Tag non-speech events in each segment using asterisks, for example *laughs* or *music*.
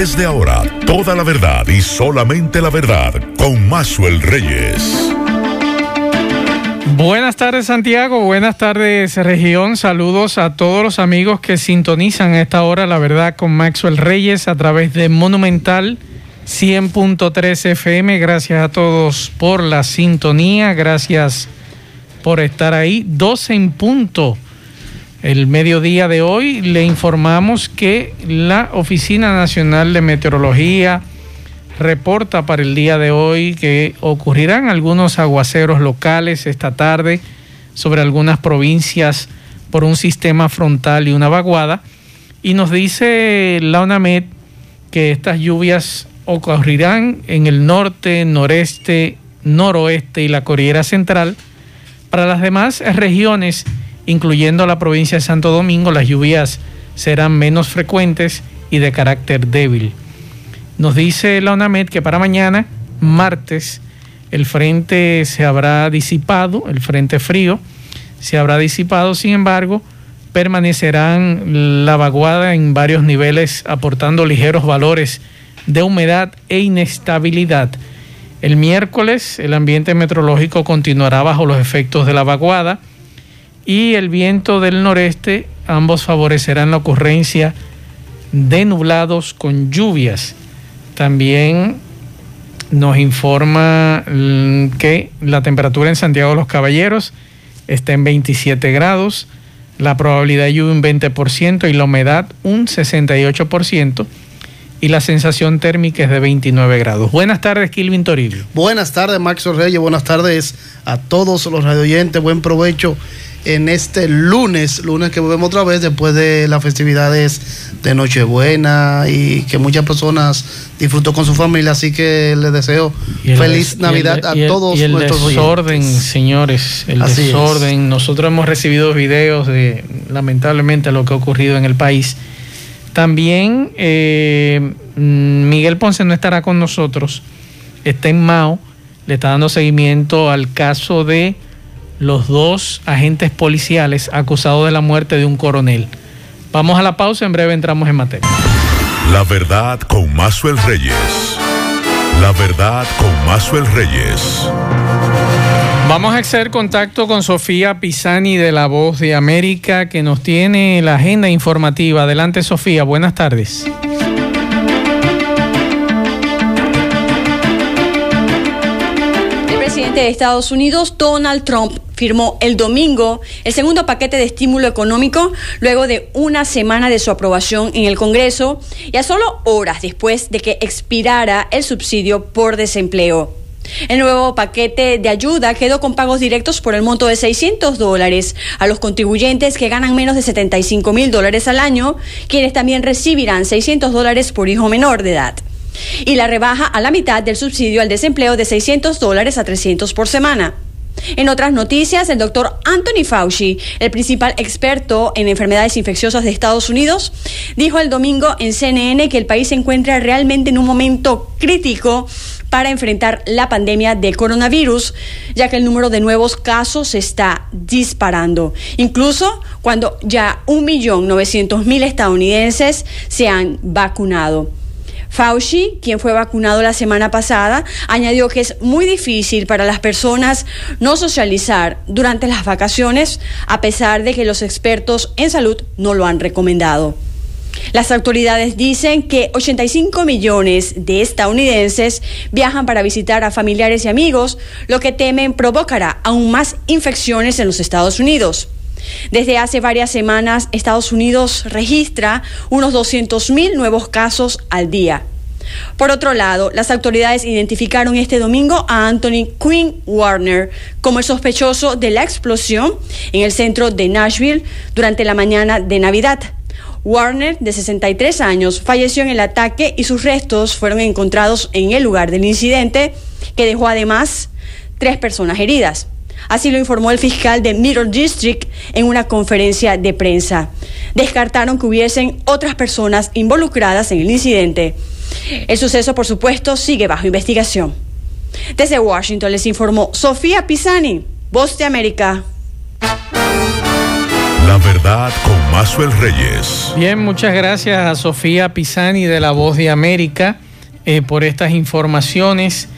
Desde ahora, toda la verdad y solamente la verdad con Maxwell Reyes. Buenas tardes Santiago, buenas tardes región, saludos a todos los amigos que sintonizan a esta hora la verdad con Maxwell Reyes a través de Monumental 100.3 FM. Gracias a todos por la sintonía, gracias por estar ahí. 12 en punto. El mediodía de hoy le informamos que la Oficina Nacional de Meteorología reporta para el día de hoy que ocurrirán algunos aguaceros locales esta tarde sobre algunas provincias por un sistema frontal y una vaguada. Y nos dice la UNAMED que estas lluvias ocurrirán en el norte, noreste, noroeste y la Cordillera Central. Para las demás regiones, incluyendo la provincia de Santo Domingo, las lluvias serán menos frecuentes y de carácter débil. Nos dice la UNAMED que para mañana, martes, el frente se habrá disipado, el frente frío se habrá disipado, sin embargo, permanecerán la vaguada en varios niveles, aportando ligeros valores de humedad e inestabilidad. El miércoles el ambiente meteorológico continuará bajo los efectos de la vaguada y el viento del noreste, ambos favorecerán la ocurrencia de nublados con lluvias. También nos informa mm, que la temperatura en Santiago de los Caballeros está en 27 grados, la probabilidad de lluvia un 20% y la humedad un 68% y la sensación térmica es de 29 grados. Buenas tardes, Kilvin Toribio. Buenas tardes, Max Reyes. Buenas tardes a todos los radioyentes. Buen provecho en este lunes, lunes que volvemos otra vez después de las festividades de Nochebuena y que muchas personas disfrutó con su familia. Así que les deseo feliz Navidad a todos y el desorden, señores, el desorden. Nosotros hemos recibido videos de lamentablemente lo que ha ocurrido en el país también eh, Miguel Ponce no estará con nosotros, está en Mao, le está dando seguimiento al caso de los dos agentes policiales acusados de la muerte de un coronel. Vamos a la pausa, en breve entramos en materia. La verdad con Mazuel Reyes. La verdad con Mazuel Reyes. Vamos a hacer contacto con Sofía Pisani de La Voz de América, que nos tiene la agenda informativa. Adelante, Sofía. Buenas tardes. Presidente de Estados Unidos, Donald Trump, firmó el domingo el segundo paquete de estímulo económico luego de una semana de su aprobación en el Congreso y a solo horas después de que expirara el subsidio por desempleo. El nuevo paquete de ayuda quedó con pagos directos por el monto de 600 dólares a los contribuyentes que ganan menos de 75 mil dólares al año, quienes también recibirán 600 dólares por hijo menor de edad. Y la rebaja a la mitad del subsidio al desempleo de 600 dólares a 300 por semana. En otras noticias, el doctor Anthony Fauci, el principal experto en enfermedades infecciosas de Estados Unidos, dijo el domingo en CNN que el país se encuentra realmente en un momento crítico para enfrentar la pandemia de coronavirus, ya que el número de nuevos casos está disparando. Incluso cuando ya 1.900.000 estadounidenses se han vacunado. Fauci, quien fue vacunado la semana pasada, añadió que es muy difícil para las personas no socializar durante las vacaciones, a pesar de que los expertos en salud no lo han recomendado. Las autoridades dicen que 85 millones de estadounidenses viajan para visitar a familiares y amigos, lo que temen provocará aún más infecciones en los Estados Unidos. Desde hace varias semanas, Estados Unidos registra unos 200.000 nuevos casos al día. Por otro lado, las autoridades identificaron este domingo a Anthony Quinn Warner como el sospechoso de la explosión en el centro de Nashville durante la mañana de Navidad. Warner, de 63 años, falleció en el ataque y sus restos fueron encontrados en el lugar del incidente, que dejó además tres personas heridas. Así lo informó el fiscal de Middle District en una conferencia de prensa. Descartaron que hubiesen otras personas involucradas en el incidente. El suceso, por supuesto, sigue bajo investigación. Desde Washington les informó Sofía Pisani, Voz de América. La verdad con Mazuel Reyes. Bien, muchas gracias a Sofía Pisani de La Voz de América eh, por estas informaciones.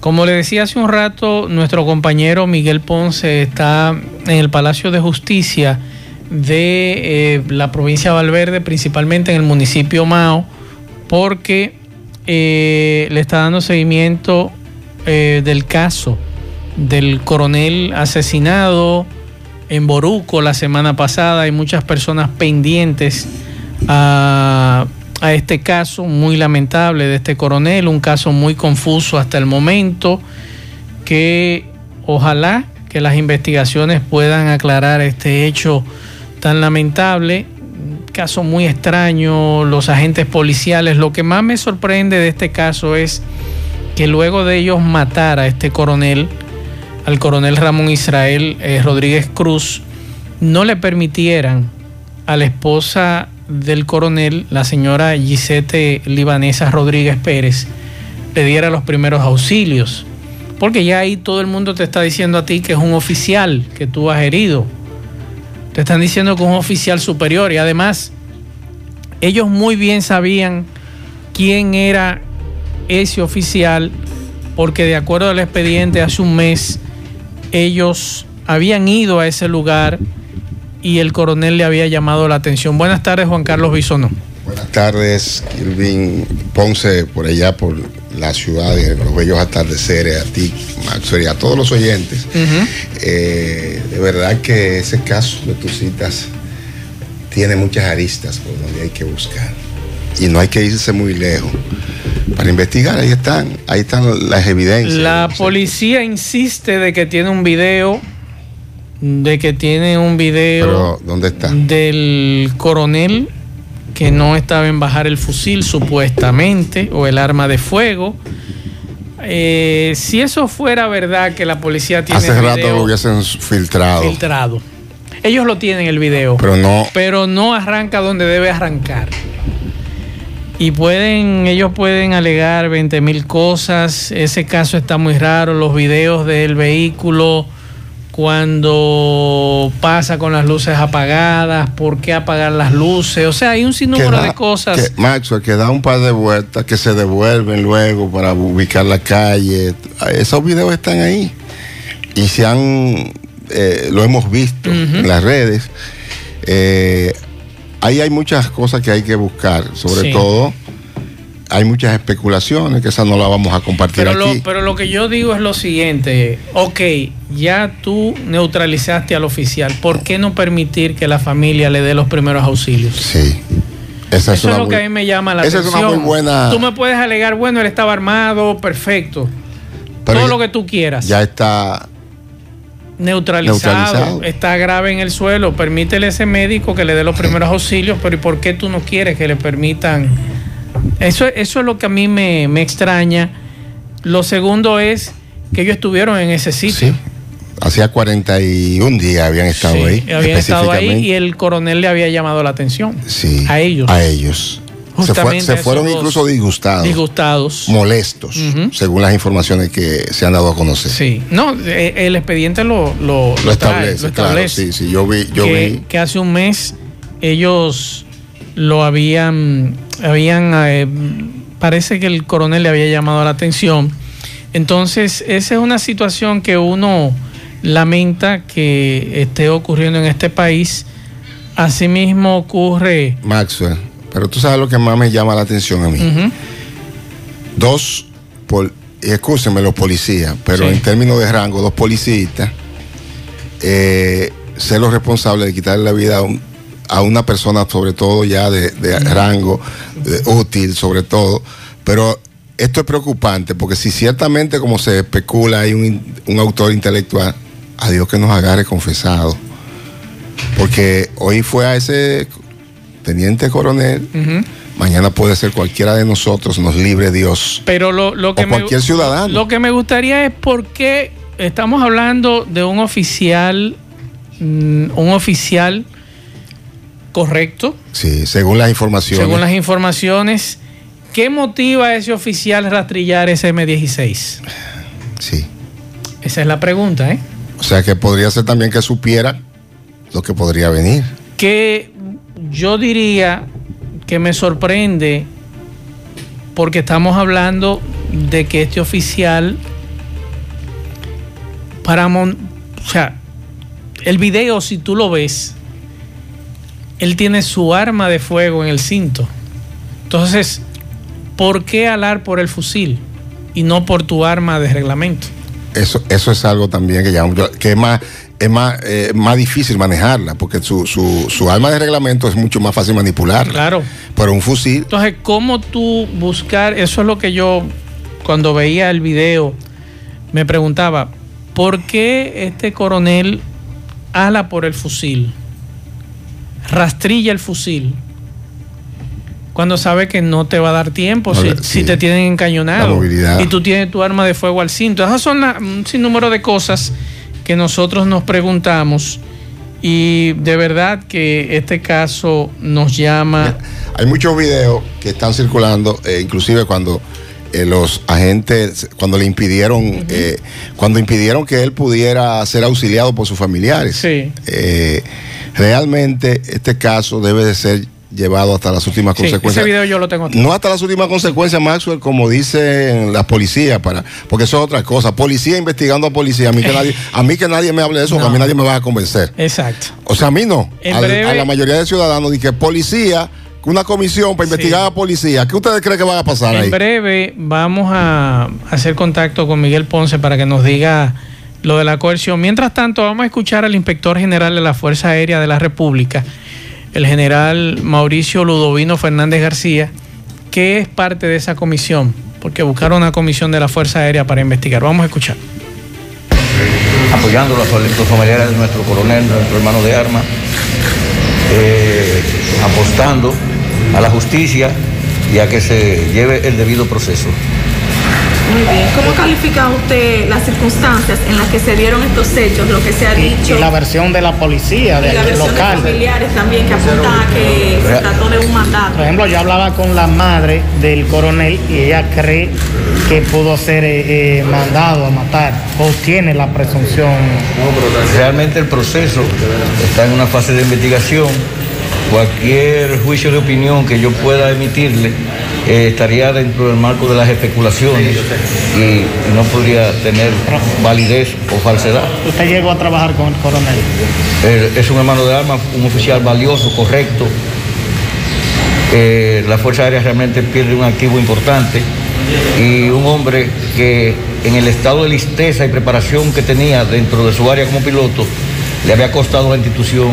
Como le decía hace un rato, nuestro compañero Miguel Ponce está en el Palacio de Justicia de eh, la provincia de Valverde, principalmente en el municipio Mao, porque eh, le está dando seguimiento eh, del caso del coronel asesinado en Boruco la semana pasada. Hay muchas personas pendientes a, a este caso muy lamentable de este coronel, un caso muy confuso hasta el momento, que ojalá que las investigaciones puedan aclarar este hecho tan lamentable, caso muy extraño, los agentes policiales, lo que más me sorprende de este caso es que luego de ellos matar a este coronel, al coronel Ramón Israel eh, Rodríguez Cruz, no le permitieran a la esposa del coronel, la señora Gisette Libanesa Rodríguez Pérez, le diera los primeros auxilios. Porque ya ahí todo el mundo te está diciendo a ti que es un oficial que tú has herido. Te están diciendo que es un oficial superior y además ellos muy bien sabían quién era ese oficial porque de acuerdo al expediente hace un mes ellos habían ido a ese lugar y el coronel le había llamado la atención. Buenas tardes, Juan Carlos Bisono. Buenas tardes, Irving Ponce, por allá, por la ciudad, de los bellos atardeceres, a ti, Maxwell, y a todos los oyentes. Uh -huh. eh, de verdad que ese caso de tus citas tiene muchas aristas por donde hay que buscar. Y no hay que irse muy lejos. Para investigar, ahí están, ahí están las evidencias. La policía insiste de que tiene un video de que tiene un video Pero, ¿dónde está? del coronel que no estaba en bajar el fusil supuestamente o el arma de fuego. Eh, si eso fuera verdad que la policía tiene hace rato lo hubiesen filtrado. filtrado. Ellos lo tienen el video, pero no, pero no arranca donde debe arrancar. Y pueden, ellos pueden alegar 20 mil cosas. Ese caso está muy raro. Los videos del vehículo cuando pasa con las luces apagadas, por qué apagar las luces, o sea, hay un sinnúmero da, de cosas. Que, Maxwell, que da un par de vueltas, que se devuelven luego para ubicar la calle, esos videos están ahí y se han, eh, lo hemos visto uh -huh. en las redes. Eh, ahí hay muchas cosas que hay que buscar, sobre sí. todo hay muchas especulaciones que esas no las vamos a compartir pero aquí. Lo, pero lo que yo digo es lo siguiente, ok, ya tú neutralizaste al oficial, ¿por qué no permitir que la familia le dé los primeros auxilios? Sí. Esa es Eso es lo muy, que a mí me llama la esa atención. es una muy buena. Tú me puedes alegar, bueno, él estaba armado, perfecto. Pero Todo ya- lo que tú quieras. Ya está. neutralizado, Neutralizado. está grave en el suelo, permítele a ese médico que le dé los primeros auxilios, pero ¿y por qué tú no quieres que le permitan? Eso, eso es lo que a mí me, me extraña. Lo segundo es que ellos estuvieron en ese sitio. Sí. Hacía 41 días habían estado Sí, ahí. habían estado ahí y el coronel le había llamado la atención. Sí. a ellos. A ellos. Se, fue- fueron incluso disgustados. Disgustados. molestos, según las informaciones que se han dado a conocer. Sí. No, eh, el expediente lo, lo, establece, lo claro. establece. Sí, sí, yo vi, yo que, vi. que hace un mes ellos lo habían, habían eh, parece que el coronel le había llamado la atención. Entonces, esa es una situación que uno lamenta que esté ocurriendo en este país. Asimismo ocurre... Maxwell, pero tú sabes lo que más me llama la atención a mí. Dos, y excúsenme los policías, pero Sí. en términos de rango, dos policías, eh, ser los responsables de quitarle la vida a, un- a una persona, sobre todo ya de, de rango de útil, sobre todo. Pero esto es preocupante, porque si ciertamente, como se especula, hay un, un autor intelectual, a Dios que nos agarre confesado. Porque hoy fue a ese teniente coronel, mañana puede ser cualquiera de nosotros, nos libre Dios. Pero lo, lo que o cualquier ciudadano. Lo que me gustaría es por qué estamos hablando de un oficial, mm, un oficial correcto. Sí, según las informaciones. Según las informaciones, ¿qué motiva a ese oficial rastrillar ese M16? Sí. Esa es la pregunta, ¿eh? O sea que podría ser también que supiera lo que podría venir. Que yo diría que me sorprende porque estamos hablando de que este oficial para o sea, el video si tú lo ves, él tiene su arma de fuego en el cinto. Entonces, ¿por qué alar por el fusil y no por tu arma de reglamento? Eso, eso es algo también que, ya, que es más es más, eh, más difícil manejarla, porque su, su, su, arma de reglamento es mucho más fácil manipular. Claro. Pero un fusil. Entonces, ¿cómo tú buscar? Eso es lo que yo, cuando veía el video, me preguntaba, ¿por qué este coronel ala por el fusil? Rastrilla el fusil. Cuando sabe que no te va a dar tiempo si, si, te tienen encañonado y tú tienes tu arma de fuego al cinto. Esas son un sinnúmero de cosas que nosotros nos preguntamos y de verdad que este caso nos llama... Hay muchos videos que están circulando, eh, inclusive cuando eh, los agentes, cuando le impidieron, eh, cuando impidieron que él pudiera ser auxiliado por sus familiares. Sí. Realmente este caso debe de ser llevado hasta las últimas consecuencias. Ese video yo lo tengo. No hasta las últimas consecuencias, Maxwell, como dicen las policías, para, porque eso es otra cosa. Policía investigando a policía. A mí que *laughs* nadie, a mí que nadie me hable de eso, a mí nadie me va a convencer. Exacto. O sea, a mí no. a la mayoría de ciudadanos, que policía, una comisión para investigar a policía. ¿Qué ustedes creen que va a pasar ahí? En breve vamos a hacer contacto con Miguel Ponce para que nos diga lo de la coerción. Mientras tanto, vamos a escuchar al inspector general de la Fuerza Aérea de la República el general Mauricio Ludovino Fernández García, que es parte de esa comisión, porque buscaron una comisión de la Fuerza Aérea para investigar. Vamos a escuchar. Apoyando a los familiares de nuestro coronel, nuestro hermano de armas, eh, apostando a la justicia y a que se lleve el debido proceso. Muy bien. ¿Cómo califica usted las circunstancias en las que se dieron estos hechos, lo que se ha dicho? Y la versión de la policía, de y la versión local. De familiares también que apuntan a que se trató de un mandato. Por ejemplo, yo hablaba con la madre del coronel y ella cree que pudo ser eh, eh, mandado a matar o tiene la presunción. Realmente el proceso está en una fase de investigación. Cualquier juicio de opinión que yo pueda emitirle eh, estaría dentro del marco de las especulaciones y no podría tener validez o falsedad. ¿Usted llegó a trabajar con el coronel? es un hermano de armas, un oficial valioso, correcto. Eh, la Fuerza Aérea realmente pierde un activo importante y un hombre que en el estado de listeza y preparación que tenía dentro de su área como piloto le había costado a la institución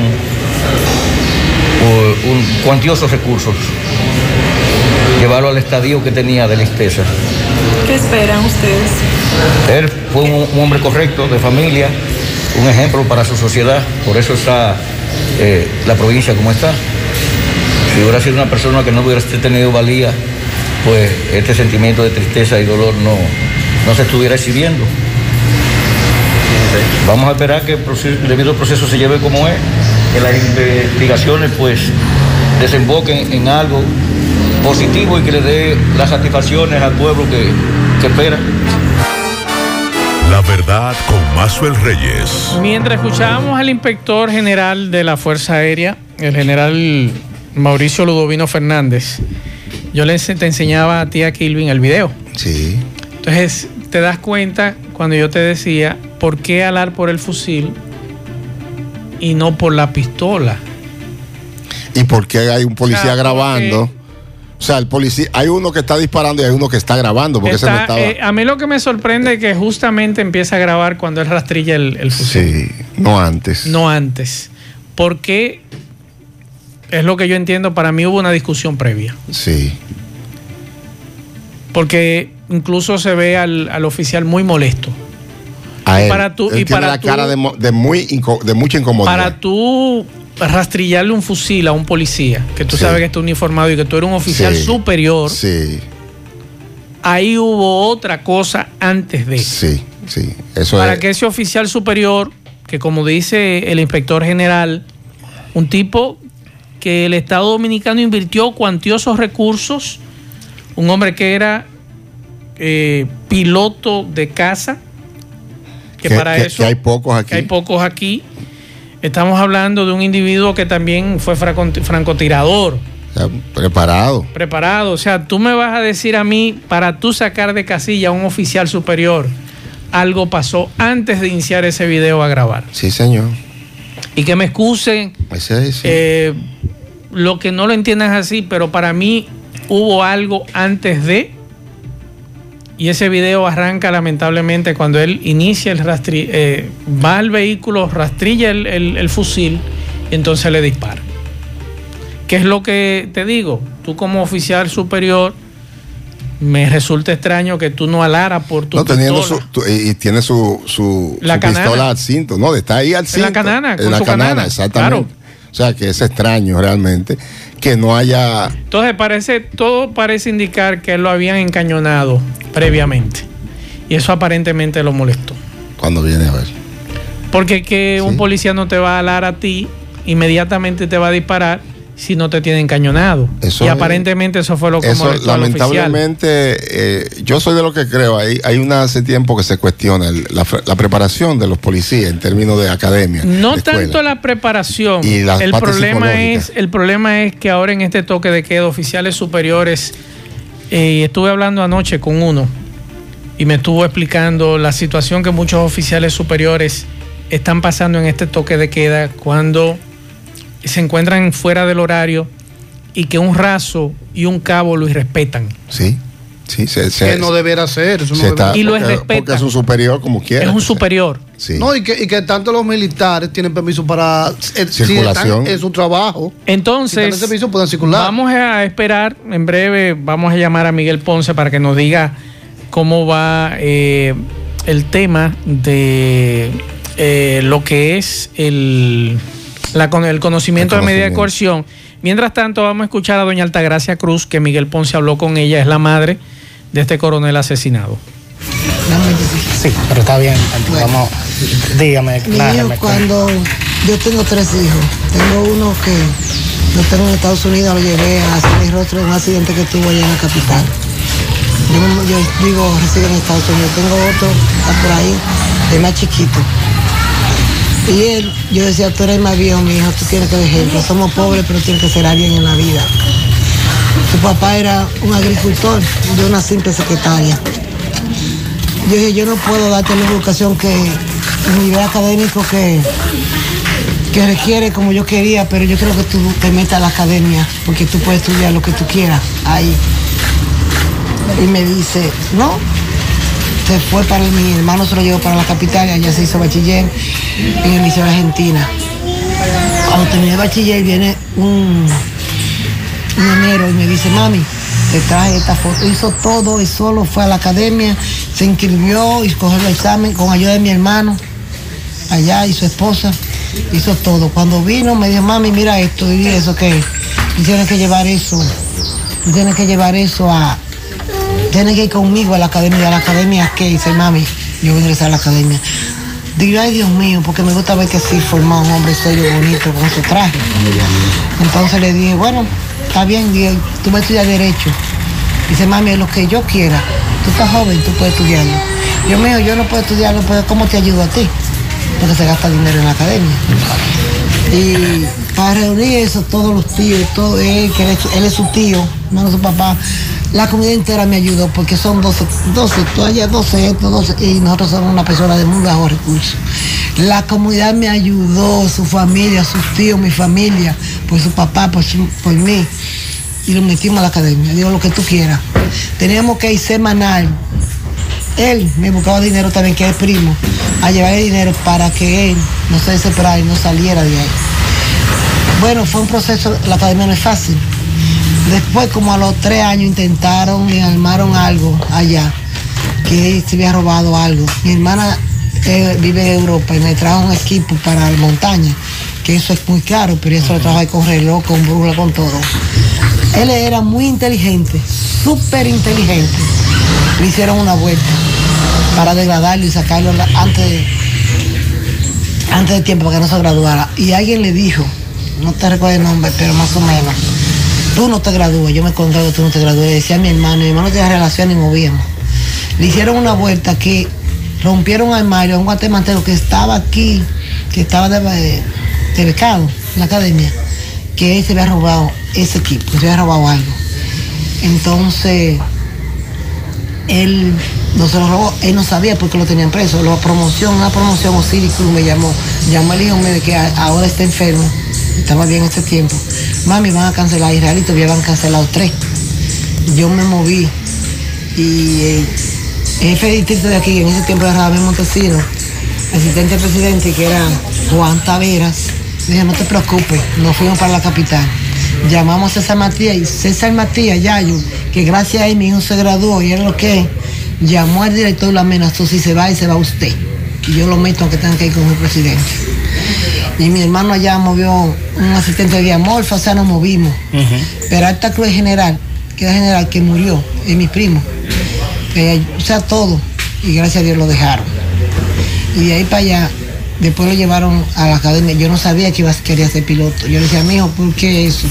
un, cuantiosos recursos llevarlo al estadio que tenía de listeza. ¿Qué esperan ustedes? Él fue un, hombre correcto, de familia, un ejemplo para su sociedad, por eso está eh, la provincia como está. Si hubiera sido una persona que no hubiera tenido valía, pues este sentimiento de tristeza y dolor no, no se estuviera exhibiendo. Vamos a esperar que el debido proceso se lleve como es, que las investigaciones pues desemboquen en algo positivo y que le dé las satisfacciones al pueblo que, que espera. La verdad con Mazuel Reyes. Mientras escuchábamos al inspector general de la Fuerza Aérea, el general Mauricio Ludovino Fernández, yo le te enseñaba a ti a Kilvin el video. Sí. Entonces, te das cuenta cuando yo te decía, ¿por qué alar por el fusil y no por la pistola? ¿Y por qué hay un policía grabando? O sea, el policía, hay uno que está disparando y hay uno que está grabando. Porque se eh, a mí lo que me sorprende es que justamente empieza a grabar cuando él rastrilla el, fusil. Sí, no antes. No antes. Porque es lo que yo entiendo, para mí hubo una discusión previa. Sí. Porque incluso se ve al, oficial muy molesto. A él. Para tú, y para la cara de, muy, de mucha incomodidad. Para tú rastrillarle un fusil a un policía, que tú Sí. sabes que está uniformado y que tú eres un oficial Sí. superior, Sí, ahí hubo otra cosa antes de. sí, sí. Eso Para es. que ese oficial superior, que como dice el inspector general, un tipo que el Estado Dominicano invirtió cuantiosos recursos, un hombre que era eh, piloto de casa, que, que, para que- eso que hay pocos aquí. que hay pocos aquí. Estamos hablando de un individuo que también fue franco- francotirador, O sea, preparado. preparado. O sea, tú me vas a decir a mí, para tú sacar de casilla a un oficial superior, algo pasó antes de iniciar ese video a grabar. Sí, señor. Y que me excusen Ese es. sí. eh, lo que no lo entiendan así, pero para mí hubo algo antes de. Y ese video arranca lamentablemente cuando él inicia el rastri eh, va al vehículo, rastrilla el, el- el fusil y entonces le dispara. ¿Qué es lo que te digo? Tú como oficial superior, me resulta extraño que tú no alaras por tu no, teniendo su, tu- y y tiene su, su, La su pistola al cinto. No, está ahí al En la cinto. canana, En la su canana, canana, exactamente. O sea, que es extraño realmente que no haya. Entonces parece, todo parece indicar que lo habían encañonado previamente. Y eso aparentemente lo molestó. Cuando viene a ver. Porque que Sí. un policía no te va a alar a ti, inmediatamente te va a disparar si no te tiene encañonado. Eso y aparentemente eso fue lo que Eso, lamentablemente, eh, yo soy de lo que creo. Hay, hay una hace tiempo que se cuestiona el- la, preparación de los policías en términos de academia. No de tanto la preparación. Y la el problema es el problema es que ahora en este toque de queda oficiales superiores eh, estuve hablando anoche con uno y me estuvo explicando la situación que muchos oficiales superiores están pasando en este toque de queda cuando se encuentran fuera del horario y que un raso y un cabo lo irrespetan. Sí, sí, se, se- que no debiera ser. Eso no se está- Y lo respetan. porque es un superior como quiera. Es un superior. Sí. No, y que, y que tanto los militares tienen permiso para. eh, si Circulación. están en su trabajo. Si Entonces, pueden circular. Vamos a esperar, en breve vamos a llamar a Miguel Ponce para que nos diga cómo va eh, el tema de eh, lo que es el, la, con el conocimiento El de medida de coerción. Mientras tanto, vamos a escuchar a doña Altagracia Cruz, que Miguel Ponce habló con ella, es la madre de este coronel asesinado. Sí, pero está bien. Vamos, dígame, hijo, cuando yo tengo tres hijos, tengo uno que lo tengo en Estados Unidos, lo llevé a hacer mi rostro en un accidente que tuvo allá en la capital. Yo, digo, reside en Estados Unidos. Tengo otro, está por ahí, es más chiquito. Y él, yo decía, tú eres más viejo, mi hijo, tú tienes que ejemplo. Somos pobres, pero tienes que ser alguien en la vida. Su papá era un agricultor, yo una simple secretaria. Yo dije, yo no puedo darte la educación que, el nivel académico que, que requiere como yo quería, pero yo creo que tú te metas a la academia, porque tú puedes estudiar lo que tú quieras ahí. Y me dice, no, se fue para mi hermano se lo llevó para la capital y allá se hizo bachiller en el Liceo Argentina. Cuando terminé el bachiller viene un, un y me dice, mami, te traje esta foto. Hizo todo y solo fue a la academia, se inscribió y cogió el examen con ayuda de mi hermano allá y su esposa. Hizo todo. Cuando vino me dijo, mami, mira esto y eso que tienes que llevar eso, tienes que llevar eso a, tienes que ir conmigo a la academia, a la academia que dice, mami, yo voy a ingresar a la academia. Digo, ay Dios mío, porque me gusta ver que sí formó un hombre serio, bonito, con su traje. Entonces le dije, bueno, está bien, tú vas a estudiar Derecho. Dice, mami, lo que yo quiera, tú estás joven, tú puedes estudiarlo. Yo mío, yo no puedo estudiarlo, pero ¿cómo te ayudo a ti? Porque se gasta dinero en la academia. Y para reunir eso, todos los tíos, todo él, es, es su tío, hermano su papá, la comunidad entera me ayudó porque son 12, 12, todavía 12, esto, 12, y nosotros somos una persona de muy bajos recursos. La comunidad me ayudó, su familia, sus tíos, mi familia, por su papá, por, mí. Y lo metimos a la academia, digo lo que tú quieras. Teníamos que ir semanal. Él me buscaba dinero también, que es primo, a llevarle dinero para que él no se desesperara y no saliera de ahí. Bueno, fue un proceso, la academia no es fácil. Después, como a los tres años, intentaron y armaron algo allá, que se había robado algo. Mi hermana eh, vive en Europa y me trajo un equipo para la montaña. que eso es muy caro, pero eso lo trabaja con reloj, con brújula, con todo. Él era muy inteligente, súper inteligente. Le hicieron una vuelta para degradarlo y sacarlo antes de, antes de tiempo para que no se graduara. Y alguien le dijo, no te recuerdo el nombre, pero más o menos, tú no te gradúas, yo me congrego, tú no te gradúas. Le decía a mi hermano, mi hermano tenía relación y movíamos. Le hicieron una vuelta que rompieron al Mario, un guatemalteco que estaba aquí, que estaba de, de becado en la academia, que él se había robado ese equipo, se había robado algo. Entonces, él no se lo robó, él no sabía por qué lo tenían preso. La promoción, una promoción, Osiris Cruz me llamó, llamó al hijo mío que a- ahora está enfermo, estaba bien este tiempo. Mami, van a cancelar Israel y todavía van cancelado tres. Yo me moví y eh, el jefe de distrito de aquí, en ese tiempo era Ramón Montesino, asistente presidente, que era Juan Taveras, me dijo, no te preocupes, nos fuimos para la capital. Llamamos a César Matías y César Matías, Yayo, que gracias a él mi hijo se graduó y era lo que llamó al director y lo amenazó, si se va y se va usted. Y yo lo meto aunque tenga que ir con el presidente. Y mi hermano allá movió un asistente de diamorfa, o sea, nos movimos. Pero Alta Cruz General, que era general que murió, es mi primo. Eh, o sea, todo. Y gracias a Dios lo dejaron. Y de ahí para allá, después lo llevaron a la academia. Yo no sabía que iba, quería ser piloto. Yo le decía, mijo, ¿por qué eso?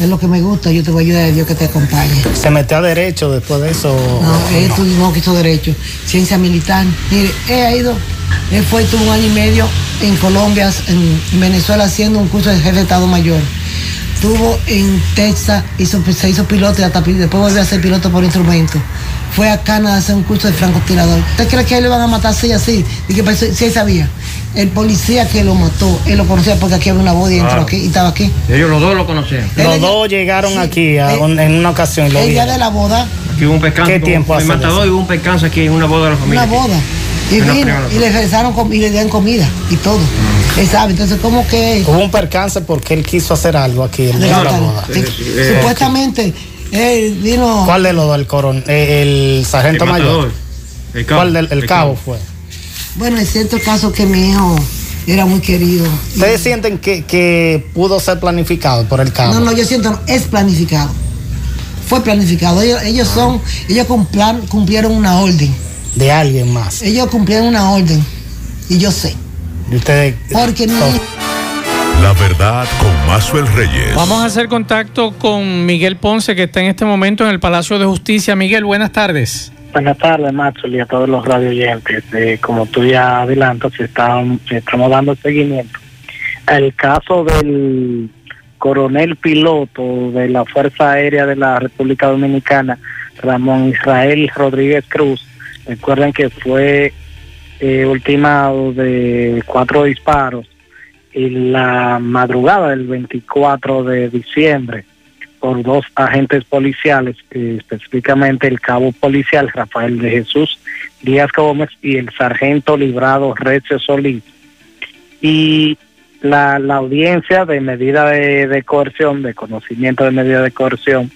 Es lo que me gusta, yo te voy a ayudar a Dios que te acompañe. ¿Se metió a derecho después de eso? No, él estudió- no quiso derecho, ciencia militar. Mire, ha ido, él fue y tuvo un año y medio en Colombia, en, en Venezuela, haciendo un curso de jefe de Estado Mayor. Estuvo en Texas, hizo, se hizo piloto y hasta después volvió a ser piloto por instrumento. Fue a Canadá a hacer un curso de francotirador. ¿Usted cree que a él le van a matar así, así? Y que parece- sí, sabía. El policía que lo mató, él lo conocía porque aquí había una boda y entró Claro. aquí y estaba aquí. Ellos los dos lo conocían. Los dos llegaron aquí a en una ocasión. El día de la boda, Aquí hubo un percance. ¿Qué tiempo hace matador y hubo un percance aquí en una boda de la familia. una boda. Y En vino y le regresaron y le dieron comida y todo. Él sabe, entonces ¿cómo que Hubo un percance porque él quiso hacer algo aquí en la boda. Sí. eh, Supuestamente él vino. ¿Cuál de los dos? ¿El, coron eh, el sargento El mayor? El cabo. ¿Cuál del el El cabo cabo. fue? Bueno, es cierto caso que mi hijo era muy querido. Y- ¿Ustedes sienten que, que pudo ser planificado por el cabo? No, no, yo siento, no, es planificado. Fue planificado. Ellos, ellos son, ellos cumplan- cumplieron una orden. De alguien más. Ellos cumplieron una orden. Y yo sé. Y ustedes. Porque hijo La verdad con Mazuel Reyes. Vamos a hacer contacto con Miguel Ponce, que está en este momento en el Palacio de Justicia. Miguel, buenas tardes. Buenas tardes, Maxwell, y a todos los radio oyentes. Eh, como tú ya adelantas, está- estamos dando seguimiento al caso del coronel piloto de la Fuerza Aérea de la República Dominicana, Ramón Israel Rodríguez Cruz. Recuerden que fue eh, ultimado de cuatro disparos en la madrugada del 24 de diciembre por dos agentes policiales, eh, específicamente el cabo policial Rafael de Jesús Díaz Gómez y el sargento librado Recio Solís. Y la, audiencia de medida de, de coerción, de conocimiento de medida de coerción,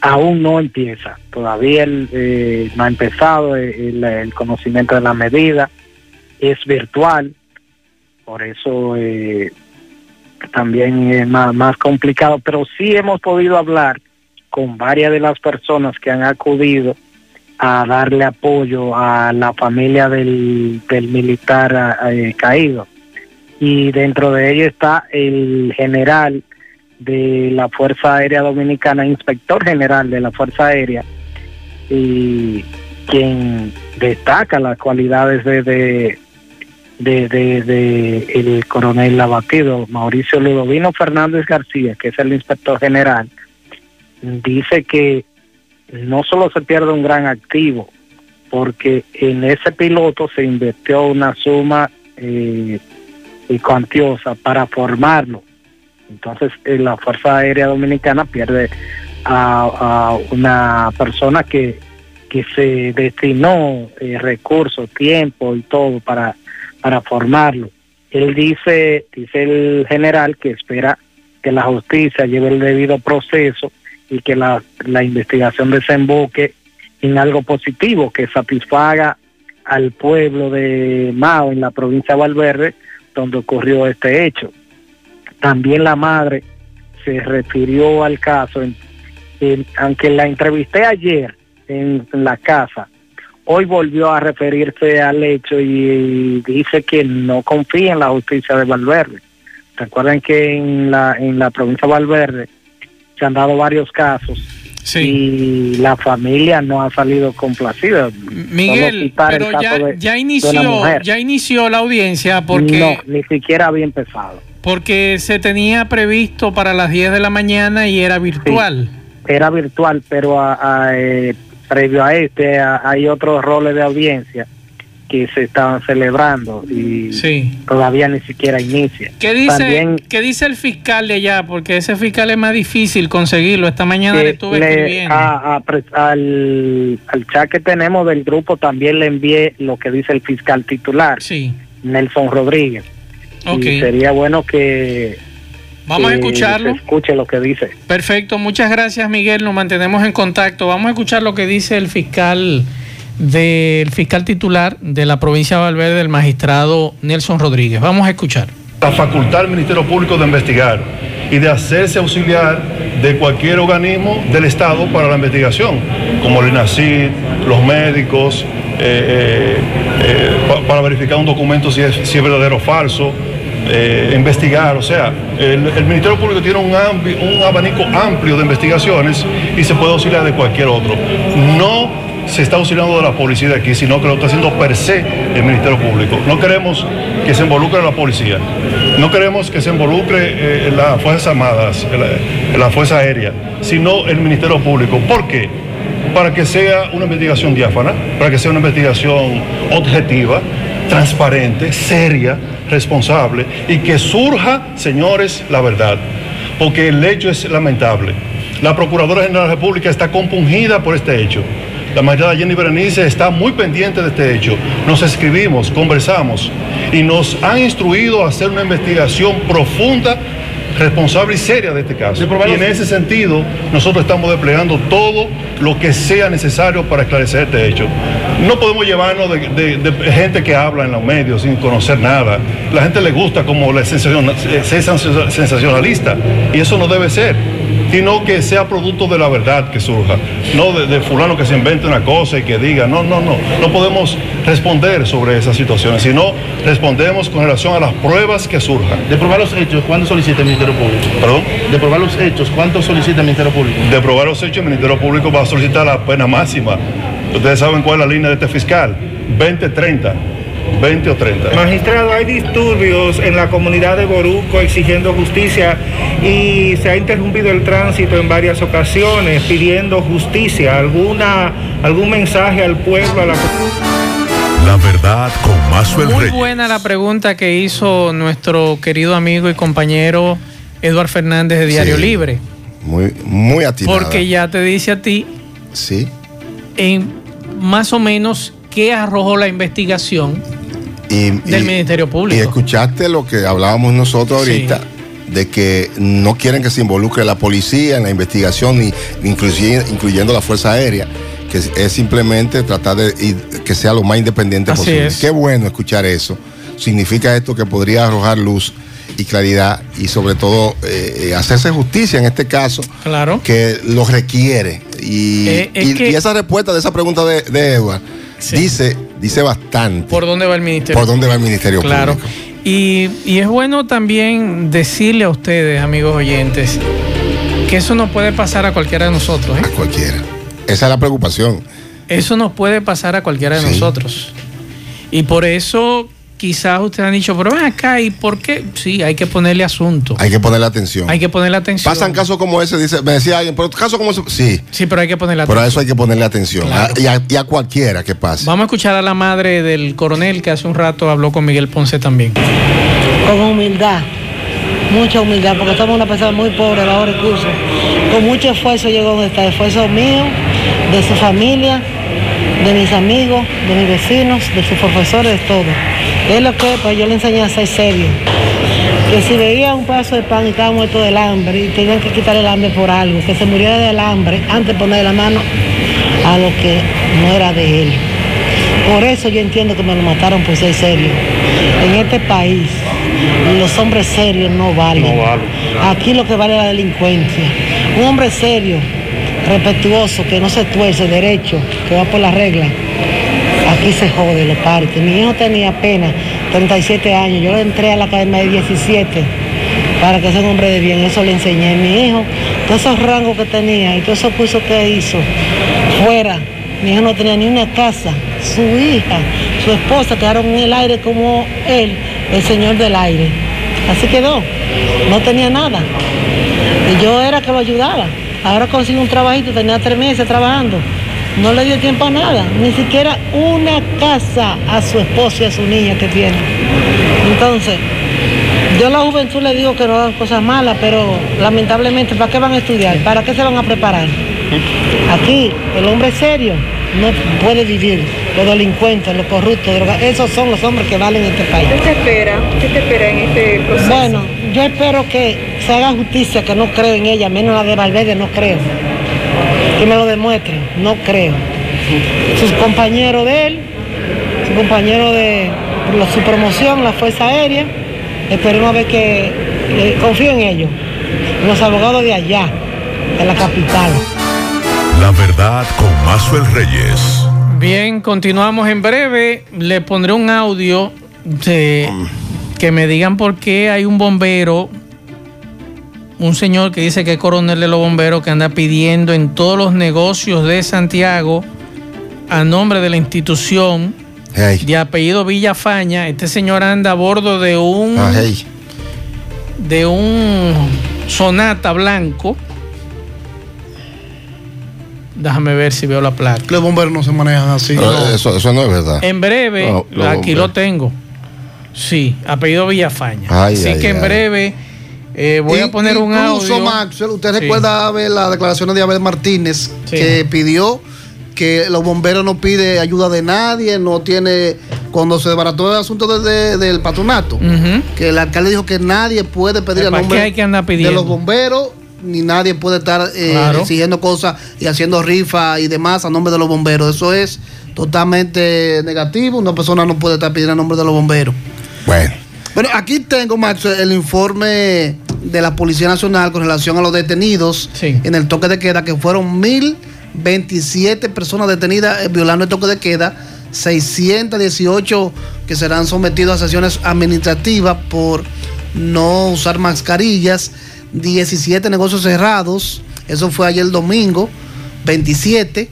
aún no empieza. Todavía eh, no ha empezado el, conocimiento de la medida. Es virtual, por eso eh, también es más, más complicado, pero sí hemos podido hablar con varias de las personas que han acudido a darle apoyo a la familia del, del militar eh, caído. Y dentro de ello está el general de la Fuerza Aérea Dominicana, inspector general de la Fuerza Aérea, y quien destaca las cualidades de, de, de, de- el coronel abatido, Mauricio Ludovino Fernández García, que es el inspector general, dice que no solo se pierde un gran activo, porque en ese piloto se invirtió una suma eh, cuantiosa para formarlo. Entonces eh, la Fuerza Aérea Dominicana pierde a, una persona que, que se destinó eh, recursos, tiempo y todo para, para formarlo. Él dice, dice el general que espera que la justicia lleve el debido proceso y que la, la investigación desemboque en algo positivo que satisfaga al pueblo de Mao en la provincia de Valverde donde ocurrió este hecho. También la madre se refirió al caso, en- en- aunque la entrevisté ayer en, en la casa, hoy volvió a referirse al hecho y, dice que no confía en la justicia de Valverde. Recuerden que en la, en la provincia de Valverde se han dado varios casos y la familia no ha salido complacida. Miguel, pero ya, de- ya inició, ya inició la audiencia porque, No, ni siquiera había empezado. Porque se tenía previsto para las 10 de la mañana y era virtual. Era virtual, pero a- a, eh, previo a este a- hay otros roles de audiencia que se estaban celebrando y todavía ni siquiera inicia. ¿Qué dice, También ¿Qué dice el fiscal de allá? Porque ese fiscal es más difícil conseguirlo. Esta mañana le estuve escribiendo. a- a pre- al, al chat que tenemos del grupo también le envié lo que dice el fiscal titular, Nelson Rodríguez. Y sería bueno que, Vamos a escucharlo. se escuche lo que dice. Perfecto, muchas gracias Miguel, nos mantenemos en contacto. Vamos a escuchar lo que dice el fiscal del fiscal titular de la provincia de Valverde, el magistrado Nelson Rodríguez. Vamos a escuchar. la facultad al Ministerio Público de investigar y de hacerse auxiliar de cualquier organismo del Estado para la investigación, como el INACID, los médicos, para verificar un documento si es, si es verdadero o falso, eh, investigar, o sea, el, Ministerio Público tiene un, ambi- un abanico amplio de investigaciones y se puede auxiliar de cualquier otro. No se está auxiliando de la policía de aquí, sino que lo está haciendo per se el Ministerio Público. No queremos que se involucre la policía, no queremos que se involucre eh, las Fuerzas Armadas, la, la Fuerza Aérea, sino el Ministerio Público. ¿Por qué? Para que sea una investigación diáfana, para que sea una investigación objetiva, transparente, seria, responsable y que surja, señores, la verdad. Porque el hecho es lamentable. La Procuradora General de la República está compungida por este hecho. La magistrada Jenny Berenice está muy pendiente de este hecho. Nos escribimos, conversamos y nos han instruido a hacer una investigación profunda, responsable y seria de este caso. Y en ese sentido, nosotros estamos desplegando todo lo que sea necesario para esclarecer este hecho. No podemos llevarnos de, de- de gente que habla en los medios sin conocer nada. La gente le gusta como la eh, sensacionalista y eso no debe ser sino que sea producto de la verdad que surja, no de, de fulano que se invente una cosa y que diga, no, no, no, no podemos responder sobre esas situaciones, sino respondemos con relación a las pruebas que surjan. De probar los hechos, ¿cuándo solicita el Ministerio Público? ¿Perdón? De probar los hechos, ¿cuánto solicita el Ministerio Público? De probar los hechos, el Ministerio Público va a solicitar la pena máxima. Ustedes saben cuál es la línea de este fiscal, 20, 30, 20 o 30. Magistrado, hay disturbios en la comunidad de Boruco exigiendo justicia y se ha interrumpido el tránsito en varias ocasiones pidiendo justicia. ¿Alguna, ¿Algún mensaje al pueblo, a la La verdad con Mazuel Muy Reyes. buena la pregunta que hizo nuestro querido amigo y compañero Eduard Fernández de Diario Sí. Libre. Muy, muy atinada. Porque ya te dice a ti Sí. en más o menos qué arrojó la investigación Y, del y- Ministerio y Público. escuchaste lo que hablábamos nosotros ahorita, de que no quieren que se involucre la policía en la investigación, ni incluyendo la Fuerza Aérea, que es, simplemente tratar de y que sea lo más independiente Así posible. es. Qué bueno escuchar eso. Significa esto que podría arrojar luz y claridad y sobre todo eh, eh, hacerse justicia en este caso Claro. que lo requiere y, Eh, y- que- y esa respuesta de esa pregunta de, de Edward dice dice bastante ¿Por dónde va el Ministerio? por dónde va el Ministerio Claro. Público Y, y es bueno también decirle a ustedes, amigos oyentes, que eso no puede pasar a cualquiera de nosotros. ¿eh? A cualquiera. Esa es la preocupación. Eso nos puede pasar a cualquiera de Sí. nosotros. Y por eso quizás ustedes han dicho, pero ven acá, ¿y por qué? Sí, hay que ponerle asunto. Hay que ponerle atención. Hay que ponerle atención. Pasan casos como ese, dice, me decía alguien, pero casos como ese, sí, Sí, pero hay que ponerle pero atención. a eso hay que ponerle atención. Claro. A- y, a, y a cualquiera que pase. Vamos a escuchar a la madre del coronel que hace un rato habló con Miguel Ponce también. con humildad, mucha humildad, porque somos una persona muy pobre, de bajos recursos. Con mucho esfuerzo llegó donde está, esfuerzo mío, de su familia, de mis amigos, de mis vecinos, de sus profesores, de todo. Es lo que pues yo le enseñé a ser serio. Que si veía un pedazo de pan y estaba muerto del hambre y tenían que quitarle el hambre por algo, que se muriera del hambre antes de poner la mano a lo que no era de él. Por eso yo entiendo que me lo mataron por ser serio. En este país los hombres serios no valen. No. Aquí lo que vale es la delincuencia. Un hombre serio, respetuoso, que no se tuerce, derecho, que va por la regla. Aquí se jode los parques. Mi hijo tenía apenas 37 años. Yo le entré a la academia de 17 para que sea un hombre de bien. Eso le enseñé a mi hijo. Todos esos rangos que tenía y todos esos cursos que hizo fuera. Mi hijo no tenía ni una casa. Su hija, su esposa quedaron en el aire como él, el señor del aire. Así quedó. No tenía nada. Y yo era que lo ayudaba. Ahora consigo un trabajito, tenía tres meses trabajando. No le dio tiempo a nada, ni siquiera una casa a su esposa y a su niña que tiene. Entonces, yo a la juventud le digo que no hagan cosas malas, pero lamentablemente, ¿para qué van a estudiar? ¿Para qué se van a preparar? Aquí, el hombre serio no puede vivir. Los delincuentes, los corruptos, droga- esos son los hombres que valen en este país. ¿Qué te espera? ¿Qué te espera en este proceso? Bueno, yo espero que se haga justicia, que no creo en ella, menos la de Valverde, no creo. Que me lo demuestren, no creo. Sus compañeros de él, su compañero de la- su promoción, la Fuerza Aérea, esperemos a ver que eh, confío en ellos, en los abogados de allá, de la capital. La verdad con Mazuel Reyes. Bien, continuamos en breve. Le pondré un audio de que me digan por qué hay un bombero, un señor que dice que es coronel de los bomberos que anda pidiendo en todos los negocios de Santiago a nombre de la institución de apellido Villafaña. Este señor anda a bordo de un Ah, hey. de un Sonata blanco. Déjame ver si veo la placa. Los bomberos no se manejan así. Eso, eso no es verdad. En breve, No, aquí lo tengo. Sí, apellido Villafaña. Ay, Así ay, que en breve eh, voy a poner un Incluso, audio. Maxwell, usted Sí. recuerda las declaraciones de Abel Martínez, Sí. que pidió que los bomberos no pide ayuda de nadie, no tiene, cuando se desbarató el asunto de- de- del patronato, que el alcalde dijo que nadie puede pedir a ¿Para nombre qué hay que andar de los bomberos, ni nadie puede estar eh, Claro. exigiendo cosas y haciendo rifas y demás a nombre de los bomberos. Eso es totalmente negativo, una persona no puede estar pidiendo a nombre de los bomberos. Bueno. Bueno, aquí tengo, Max, el informe de la Policía Nacional con relación a los detenidos en el toque de queda, que fueron 1027 personas detenidas eh, violando el toque de queda, 618 que serán sometidos a sesiones administrativas por no usar mascarillas, 17 negocios cerrados, eso fue ayer domingo, 27.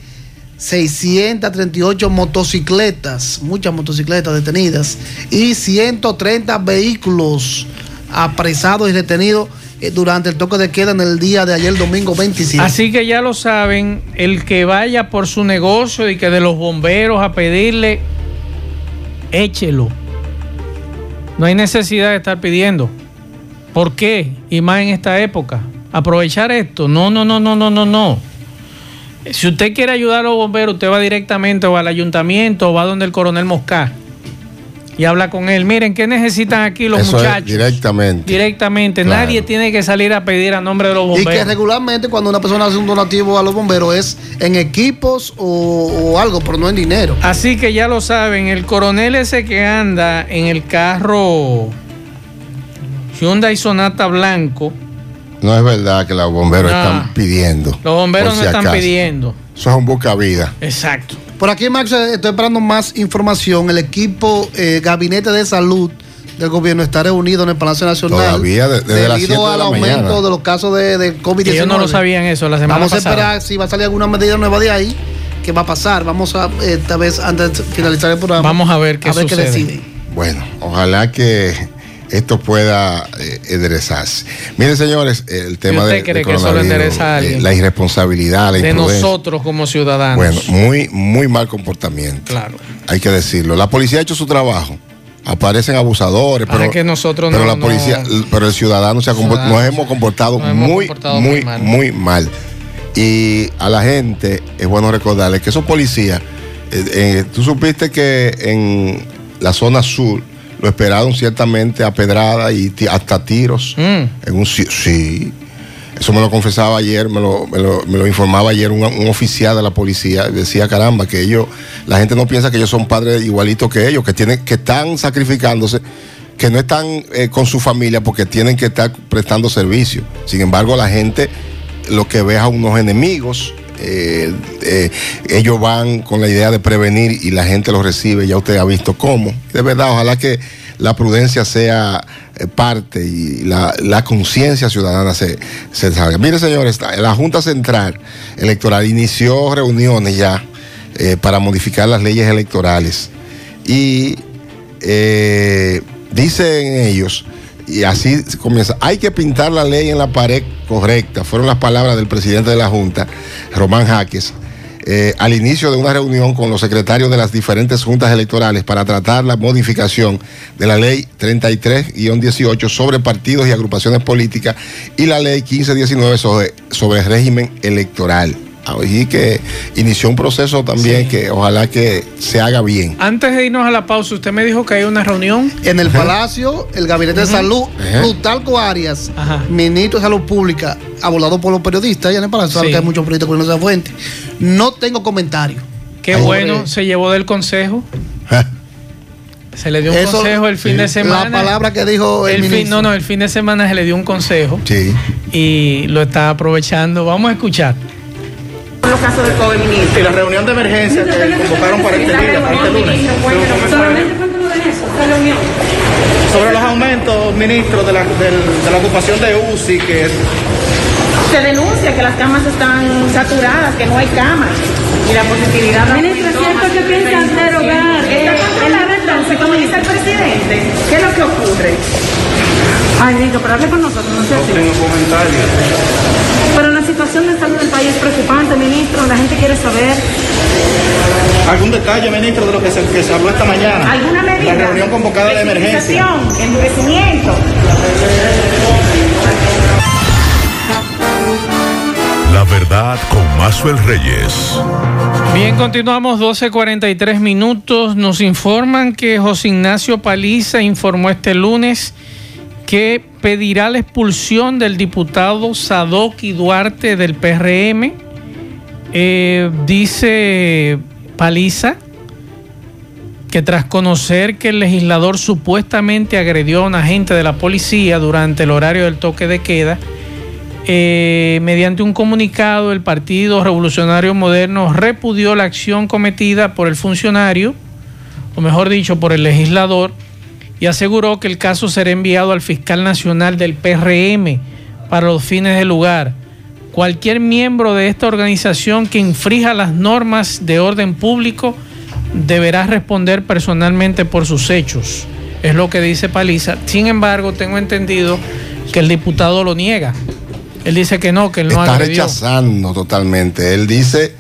638 motocicletas, muchas motocicletas detenidas y 130 vehículos apresados y retenidos eh, durante el toque de queda en el día de ayer domingo 27. Así que ya lo saben, el que vaya por su negocio y que de los bomberos a pedirle, échelo. No hay necesidad de estar pidiendo. ¿Por qué? Y más en esta época. Aprovechar esto. No, no, no, no, no, no, no. Si usted quiere ayudar a los bomberos, usted va directamente o al ayuntamiento o va donde el coronel Moscá y habla con él. Miren, ¿qué necesitan aquí los Eso es muchachos? directamente. Directamente. Claro. Nadie tiene que salir a pedir a nombre de los Y bomberos. que regularmente cuando una persona hace un donativo a los bomberos es en equipos o, o algo, pero no en dinero. Así que ya lo saben, el coronel ese que anda en el carro Hyundai Sonata blanco, No es verdad que los bomberos No. están pidiendo. los bomberos no si están acaso. pidiendo. Eso es un busca vida. Exacto. Por aquí, Max, eh, estoy esperando más información. El equipo eh, Gabinete de Salud del gobierno está reunido en el Palacio Nacional. Todavía, las debido de al la aumento mañana. de los casos de, de COVID-19. Ellos no lo sabían eso la semana Vamos pasada. a esperar si va a salir alguna medida nueva de ahí. ¿Qué va a pasar? Vamos a, eh, esta vez, antes de finalizar el programa. Vamos a ver qué sucede. deciden. Bueno, ojalá que esto pueda eh, enderezarse. Miren, señores, el tema usted de, cree del que eso lo coronavirus, endereza a eh, la irresponsabilidad, la de nosotros como ciudadanos. Bueno, muy, muy mal comportamiento. Claro. Hay que decirlo. La policía ha hecho su trabajo. Aparecen abusadores, Ah, pero, que nosotros pero no- la policía, no- pero el ciudadano se ha Ciudadanos. nos hemos comportado Nos hemos muy, comportado muy, muy mal. muy mal. Y a la gente es bueno recordarle que esos policías, eh, eh, tú supiste que en la zona sur lo esperaron ciertamente a pedrada y hasta tiros. En un sí. Eso me lo confesaba ayer, me lo, me lo- me lo informaba ayer un, un oficial de la policía. Decía, caramba, que ellos, la gente no piensa que ellos son padres igualitos que ellos, que tienen, que están sacrificándose que no están eh, con su familia porque tienen que estar prestando servicio. Sin embargo, la gente lo que ve es a unos enemigos. Eh, eh, ellos van con la idea de prevenir y la gente los recibe, ya usted ha visto cómo. De verdad, ojalá que la prudencia sea eh, parte y la, la conciencia ciudadana se, se salga. Mire, señores, la Junta Central Electoral inició reuniones ya para modificar las leyes electorales. Y dicen ellos, y así comienza, hay que pintar la ley en la pared correcta. Fueron las palabras del presidente de la Junta, Román Jaques, eh, al inicio de una reunión con los secretarios de las diferentes juntas electorales para tratar la modificación de la ley 33-18 sobre partidos y agrupaciones políticas y la ley 1519 sobre, sobre régimen electoral. Así que inició un proceso también que ojalá que se haga bien. Antes de irnos a la pausa, usted me dijo que hay una reunión. En el Palacio, el Gabinete de. Salud. Plutarco Arias, ministro de Salud Pública, abordado por los periodistas, ya en el Palacio, Sí. que hay muchos periodistas con esa fuente. No tengo comentario. Qué bueno, se llevó del consejo. Se le dio un Eso- consejo el fin sí. de semana. La palabra que dijo el fin, ministro. No, no, el fin de semana se le dio un consejo. Sí. Y lo está aprovechando. Vamos a escuchar. Los casos de COVID, ministro. Y la reunión de emergencia que convocaron para este día, para este lunes. Sobre los aumentos, ministro, de la, del- de la ocupación de UCI, que Se denuncia que las camas están saturadas, que no hay camas. Y la positividad... Ministro, ¿es cierto que piensan derogar, eh, ¿Está controlada entonces, como dice el presidente? ¿Qué es lo que ocurre? Ay, ministro, pero hable con nosotros, no sé no tengo comentarios. Pero la situación de salud del país es preocupante, ministro. La gente quiere saber. ¿Algún detalle, ministro, de lo que se, que se habló esta mañana? ¿Alguna medida? La reunión convocada de emergencia. Endurecimiento. La verdad con Mazuel Reyes. Bien, continuamos 12.43 minutos. Nos informan que José Ignacio Paliza informó este lunes que pedirá la expulsión del diputado Sadoki Duarte del PRM. Eh, dice Paliza que tras conocer que el legislador supuestamente agredió a un agente de la policía durante el horario del toque de queda, eh, mediante un comunicado, el Partido Revolucionario Moderno repudió la acción cometida por el funcionario, o mejor dicho, por el legislador, y aseguró que el caso será enviado al fiscal nacional del PRM para los fines del lugar. Cualquier miembro de esta organización que infrija las normas de orden público deberá responder personalmente por sus hechos. Es lo que dice Paliza. Sin embargo, tengo entendido que el diputado lo niega. Él dice que no, que él no Está agredió. rechazando totalmente. Él dice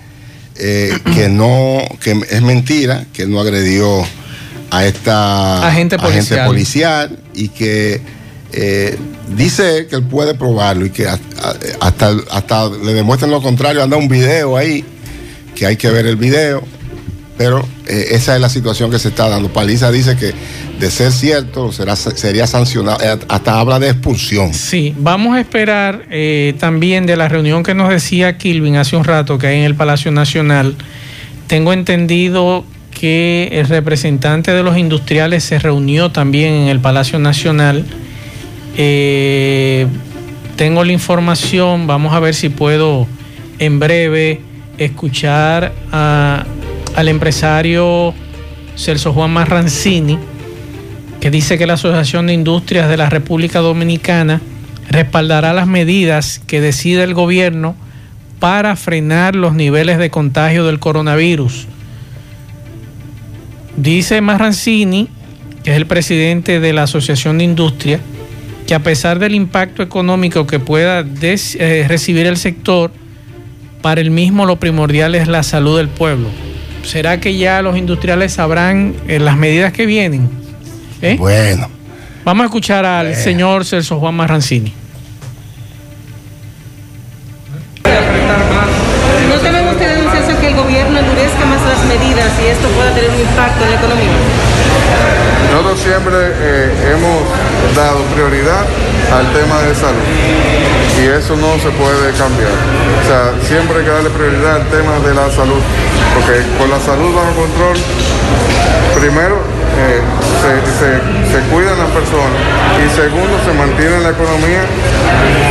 eh, que no, que es mentira, que no agredió a esta Agente policial. policial y que eh, dice que él puede probarlo y que hasta, hasta, le demuestren lo contrario. Anda un video ahí, que hay que ver el video, pero eh, esa es la situación que se está dando. Paliza dice que de ser cierto será, sería sancionado, eh, hasta habla de expulsión. Sí, vamos a esperar eh, también de la reunión que nos decía Kilvin hace un rato que hay en el Palacio Nacional. Tengo entendido que el representante de los industriales se reunió también en el Palacio Nacional. Eh, tengo la información, vamos a ver si puedo en breve escuchar a- al empresario Celso Juan Marrancini que dice que la Asociación de Industrias de la República Dominicana respaldará las medidas que decida el gobierno para frenar los niveles de contagio del coronavirus. Dice Marrancini, que es el presidente de la Asociación de Industria, que a pesar del impacto económico que pueda des- eh, recibir el sector, para el mismo lo primordial es la salud del pueblo. ¿Será que ya los industriales sabrán eh, las medidas que vienen? ¿Eh? Bueno. Vamos a escuchar al señor Celso Juan Marrancini. No se puede cambiar. O sea, siempre hay que darle prioridad al tema de la salud, porque con la salud bajo control, primero eh, se, se- se cuidan las personas y segundo, se mantiene la economía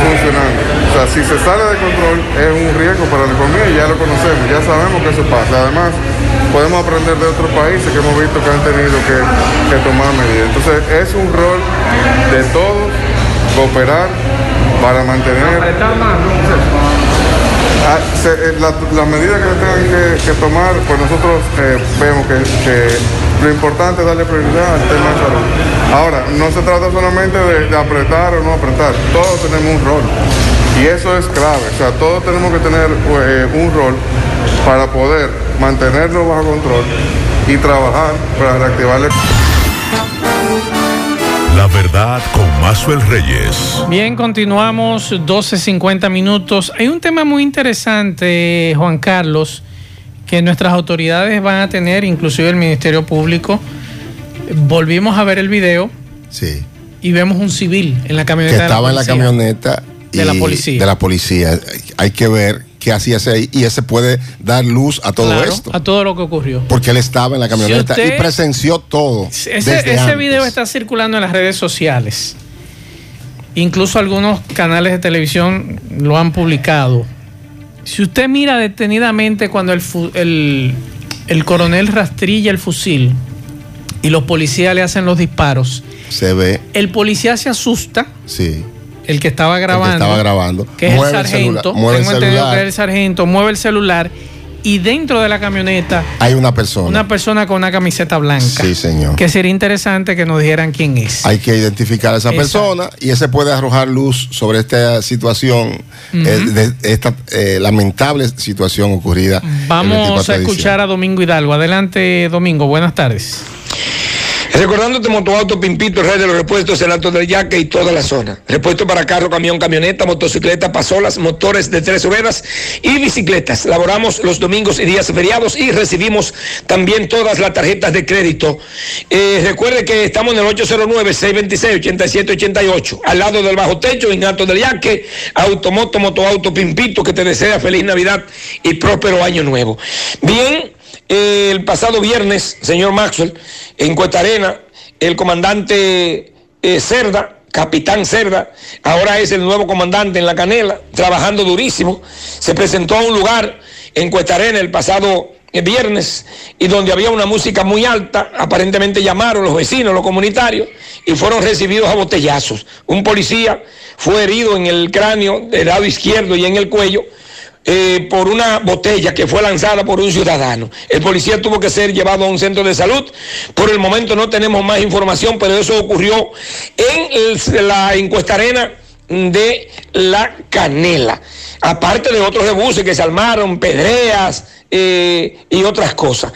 funcionando. O sea, si se sale de control es un riesgo para la economía y ya lo conocemos, ya sabemos que eso pasa. Además, podemos aprender de otros países que hemos visto que han tenido que, que tomar medidas. Entonces, es un rol de todos cooperar para mantener Ah, se- eh, la- las medidas que tengan que, que tomar, pues nosotros eh, vemos que, que lo importante es darle prioridad al tema de salud. Ahora, no se trata solamente de, de apretar o no apretar, todos tenemos un rol. Y eso es clave, o sea, todos tenemos que tener eh, un rol para poder mantenerlo bajo control y trabajar para reactivar la verdad con Mazuel Reyes. Bien, continuamos 12.50 minutos. Hay un tema muy interesante, Juan Carlos, que nuestras autoridades van a tener, inclusive el Ministerio Público. Volvimos a ver el video Sí. y vemos un civil en la Que camioneta. de estaba en la camioneta De la policía. de la policía. Hay que ver qué hacía ese ahí y ese puede dar luz a todo Claro, esto. A todo lo que ocurrió. Porque él estaba en la camioneta usted- y presenció todo. Ese, desde ese antes. video está circulando en las redes sociales. Incluso algunos canales de televisión lo han publicado. Si usted mira detenidamente cuando el, el, el coronel rastrilla el fusil y los policías le hacen los disparos, Se ve, el policía se asusta, sí. El que estaba grabando, El que estaba grabando. que es el Mueve el sargento, mueve el tengo entendido celular. que es el sargento, mueve el celular y dentro de la camioneta Hay una persona. una persona con una camiseta blanca. Sí, señor. Que sería interesante que nos dijeran quién es. Hay que identificar a esa Exacto. persona y ese puede arrojar luz sobre esta situación, eh, de esta eh, lamentable situación ocurrida. el 24 Vamos a escuchar a Domingo Hidalgo. Adelante, Domingo. Buenas tardes. Recordándote Motoauto Pimpito, el rey de los repuestos, el Alto del Yaque y toda la zona. Repuesto para carro, camión, camioneta, motocicleta, pasolas, motores de tres ruedas y bicicletas. Laboramos los domingos y días feriados y recibimos también todas las tarjetas de crédito. Eh, recuerde que estamos en el 809-626-8788, al lado del bajo techo, en Alto del Yaque, Automoto, Motoauto Pimpito, que te desea feliz Navidad y próspero año nuevo. Bien, el pasado viernes, señor Maxwell, en Cuesta Arena, el comandante eh, Cerda, capitán Cerda, ahora es el nuevo comandante en la Canela, trabajando durísimo, se presentó a un lugar en Cuesta Arena el pasado viernes y donde había una música muy alta, aparentemente llamaron los vecinos, los comunitarios, y fueron recibidos a botellazos. Un policía fue herido en el cráneo del lado izquierdo y en el cuello, eh, por una botella que fue lanzada por un ciudadano. El policía tuvo que ser llevado a un centro de salud. Por el momento no tenemos más información, pero eso ocurrió en la encuesta arena de la canela. Aparte de otros rebuses que se armaron, pedreas eh, y otras cosas.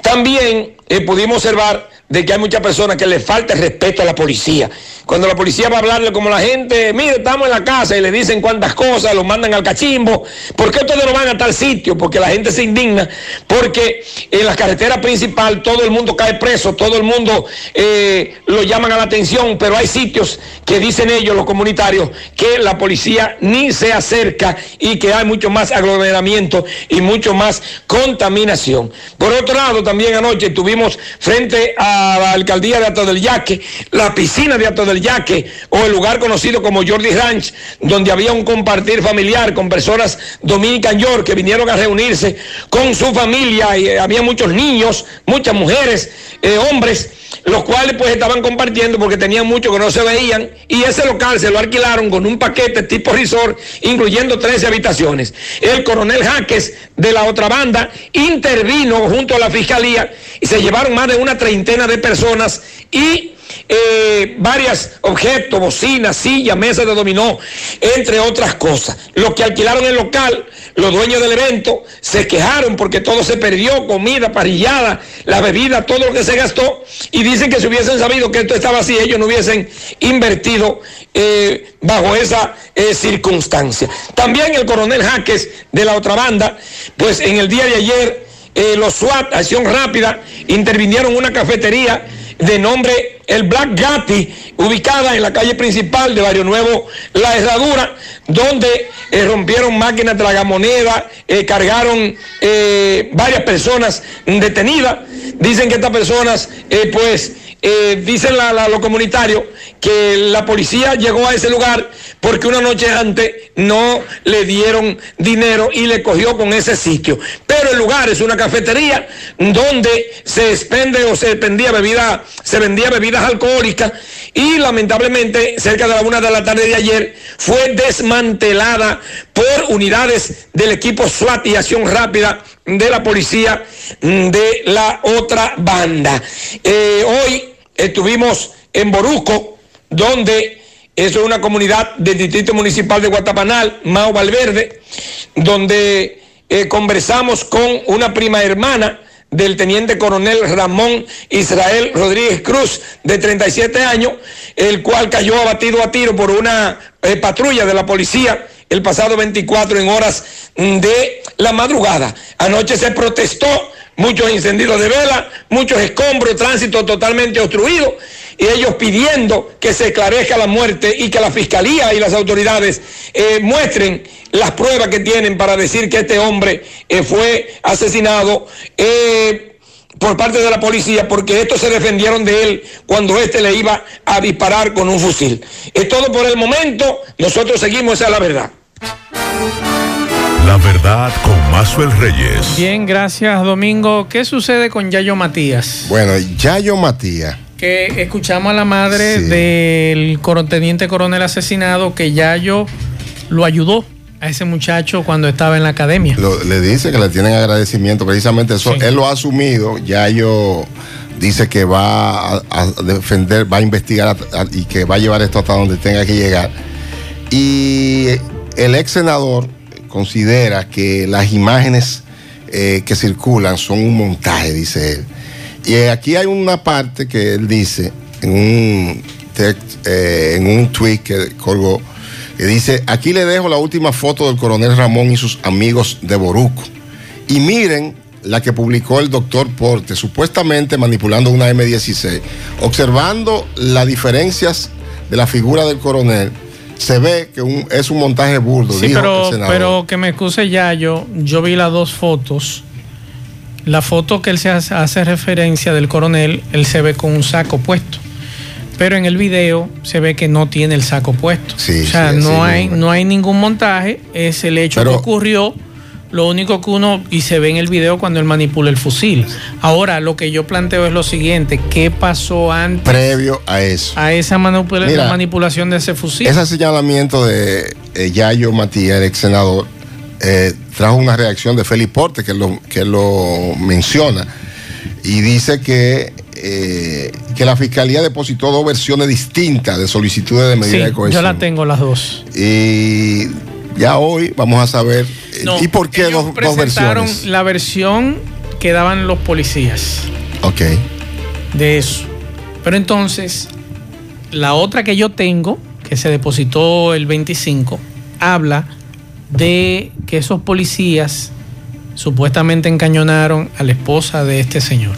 También eh, pudimos observar de que hay muchas personas que le falta respeto a la policía. Cuando la policía va a hablarle como la gente, mire, estamos en la casa y le dicen cuántas cosas, lo mandan al cachimbo. ¿Por qué ustedes no van a tal sitio? Porque la gente se indigna, porque en la carretera principal todo el mundo cae preso, todo el mundo eh, lo llaman a la atención, pero hay sitios que dicen ellos, los comunitarios, que la policía ni se acerca y que hay mucho más aglomeramiento y mucho más contaminación. Por otro lado, también anoche tuvimos frente a alcaldía de Ato del Yaque, la piscina de Ato del Yaque, o el lugar conocido como Jordi Ranch, donde había un compartir familiar con personas Dominican York que vinieron a reunirse con su familia y eh, había muchos niños, muchas mujeres, eh, hombres los cuales pues estaban compartiendo porque tenían mucho que no se veían y ese local se lo alquilaron con un paquete tipo resort incluyendo 13 habitaciones. El coronel Jaques de la otra banda intervino junto a la fiscalía y se llevaron más de una treintena de personas y eh, varios objetos, bocinas, sillas, mesas de dominó, entre otras cosas. Los que alquilaron el local, los dueños del evento, se quejaron porque todo se perdió, comida, parrillada, la bebida, todo lo que se gastó, y dicen que si hubiesen sabido que esto estaba así, ellos no hubiesen invertido eh, bajo esa eh, circunstancia. También el coronel Jaques de la otra banda, pues en el día de ayer, eh, los SWAT, Acción Rápida, intervinieron una cafetería de nombre El Black Gatti, ubicada en la calle principal de Barrio Nuevo, La Herradura, donde eh, rompieron máquinas de tragamoneda, eh, cargaron eh, varias personas detenidas. Dicen que estas personas, pues, eh, dicen la- los comunitarios que la policía llegó a ese lugar porque una noche antes no le dieron dinero y le cogió con ese sitio. Pero el lugar es una cafetería donde se expende o se vendía bebida, se vendía bebidas alcohólicas y lamentablemente cerca de la una de la tarde de ayer fue desmantelada por unidades del equipo SWAT y acción rápida de la policía de la otra banda. Eh, hoy estuvimos en Boruco, donde eso es una comunidad del Distrito Municipal de Guatapanal, Mao Valverde, donde eh, conversamos con una prima hermana del teniente coronel Ramón Israel Rodríguez Cruz, de 37 años, el cual cayó abatido a tiro por una eh, patrulla de la policía el pasado 24 en horas de la madrugada. Anoche se protestó, muchos encendidos de vela, muchos escombros, tránsito totalmente obstruido, y ellos pidiendo que se esclarezca la muerte y que la fiscalía y las autoridades eh, muestren las pruebas que tienen para decir que este hombre eh, fue asesinado. eh, por parte de la policía porque estos se defendieron de él cuando éste le iba a disparar con un fusil. Es todo por el momento, nosotros seguimos, esa es la verdad. La verdad con Mazuel Reyes. Bien, gracias Domingo. ¿Qué sucede con Yayo Matías? Bueno, Yayo Matías. Que escuchamos a la madre del teniente coronel asesinado que Yayo lo ayudó a ese muchacho cuando estaba en la academia. Lo- le dice que le tienen agradecimiento, precisamente eso, él lo ha asumido, Yayo dice que va a, a defender, va a investigar a- a- y que va a llevar esto hasta donde tenga que llegar. Y el ex senador considera que las imágenes eh, que circulan son un montaje, dice él. Y eh, aquí hay una parte que él dice en un, eh, en un tweet que colgó, que dice, aquí le dejo la última foto del coronel Ramón y sus amigos de Boruco. Y miren la que publicó el doctor Porte, supuestamente manipulando una M16. Observando las diferencias de la figura del coronel, se ve que un- es un montaje burdo, Sí, dijo pero, pero que me excuse Yayo, yo vi las dos fotos. La foto que él se hace, hace referencia del coronel, él se ve con un saco puesto. Pero en el video se ve que no tiene el saco puesto. Sí, o sea, sí, no, sí, hay, no. no hay ningún montaje, es el hecho Pero- que ocurrió. Lo único que uno, y se ve en el video cuando él manipula el fusil. Ahora, lo que yo planteo es lo siguiente, ¿qué pasó antes Previo a eso. a esa manipula- Mira, manipulación de ese fusil? Ese señalamiento de eh, Yayo Matías, el ex senador, eh, trajo una reacción de Félix Porte, que lo, que lo menciona, y dice que, eh, que la fiscalía depositó dos versiones distintas de solicitudes de medida Sí, de cohesión. yo la tengo las dos. Y ya hoy vamos a saber. eh, No, ¿Y por qué ellos dos, dos presentaron versiones? la versión que daban los policías Ok. de eso. Pero entonces, la otra que yo tengo, que se depositó el 25, habla de que esos policías supuestamente encañonaron a la esposa de este señor.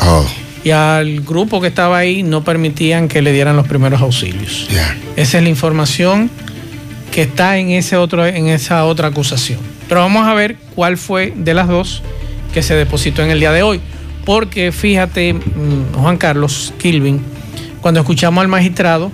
Oh, Y al grupo que estaba ahí no permitían que le dieran los primeros auxilios. ya. Esa es la información que está en, ese otro, en esa otra acusación. Pero vamos a ver cuál fue de las dos que se depositó en el día de hoy. Porque fíjate, mm, Juan Carlos Kilvin, cuando escuchamos al magistrado,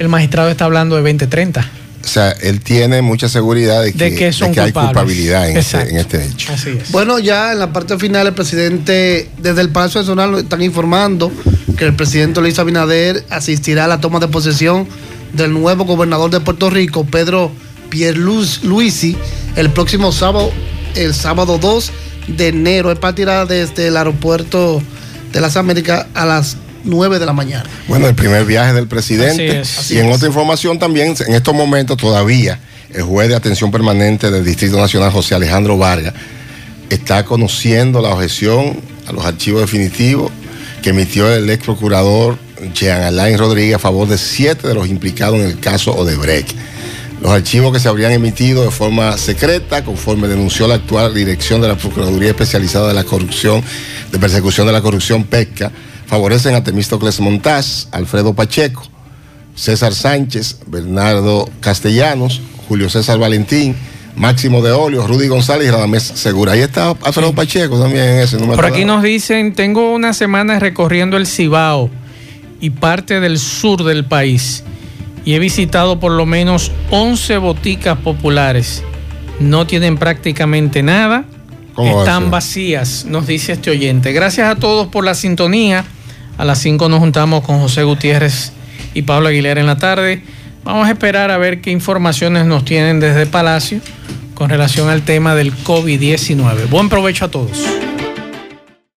el magistrado está hablando de 2030. O sea, él tiene mucha seguridad de que, De que son de que hay culpabilidad en este, en este hecho. Así es. Bueno, ya en la parte final el presidente, desde el Palacio Nacional nos están informando que el presidente Luis Abinader asistirá a la toma de posesión del nuevo gobernador de Puerto Rico, Pedro Pierluisi, el próximo sábado, el sábado 2 de enero. Él partirá desde el aeropuerto de las Américas a las 9 de la mañana. Bueno, el primer viaje del presidente. Así es. Así y en es. otra información también, en estos momentos todavía, el juez de atención permanente del Distrito Nacional, José Alejandro Vargas, está conociendo la objeción a los archivos definitivos que emitió el ex procurador Jean Alain Rodríguez a favor de siete de los implicados en el caso Odebrecht. Los archivos que se habrían emitido de forma secreta, conforme denunció la actual dirección de la Procuraduría Especializada de la Corrupción, de Persecución de la Corrupción PESCA, favorecen a Temístocles Montaz, Alfredo Pacheco, César Sánchez, Bernardo Castellanos, Julio César Valentín, Máximo de Olio, Rudy González y Radamés Segura. Ahí está Alfredo Pacheco también en ese número. Por aquí nos dicen, tengo una semana recorriendo el Cibao y parte del sur del país y he visitado por lo menos 11 boticas populares. No tienen prácticamente nada, ¿Cómo va a están vacías, nos dice este oyente. Gracias a todos por la sintonía. A las 5 nos juntamos con José Gutiérrez y Pablo Aguilera en la tarde. Vamos a esperar a ver qué informaciones nos tienen desde Palacio con relación al tema del COVID-19. Buen provecho a todos.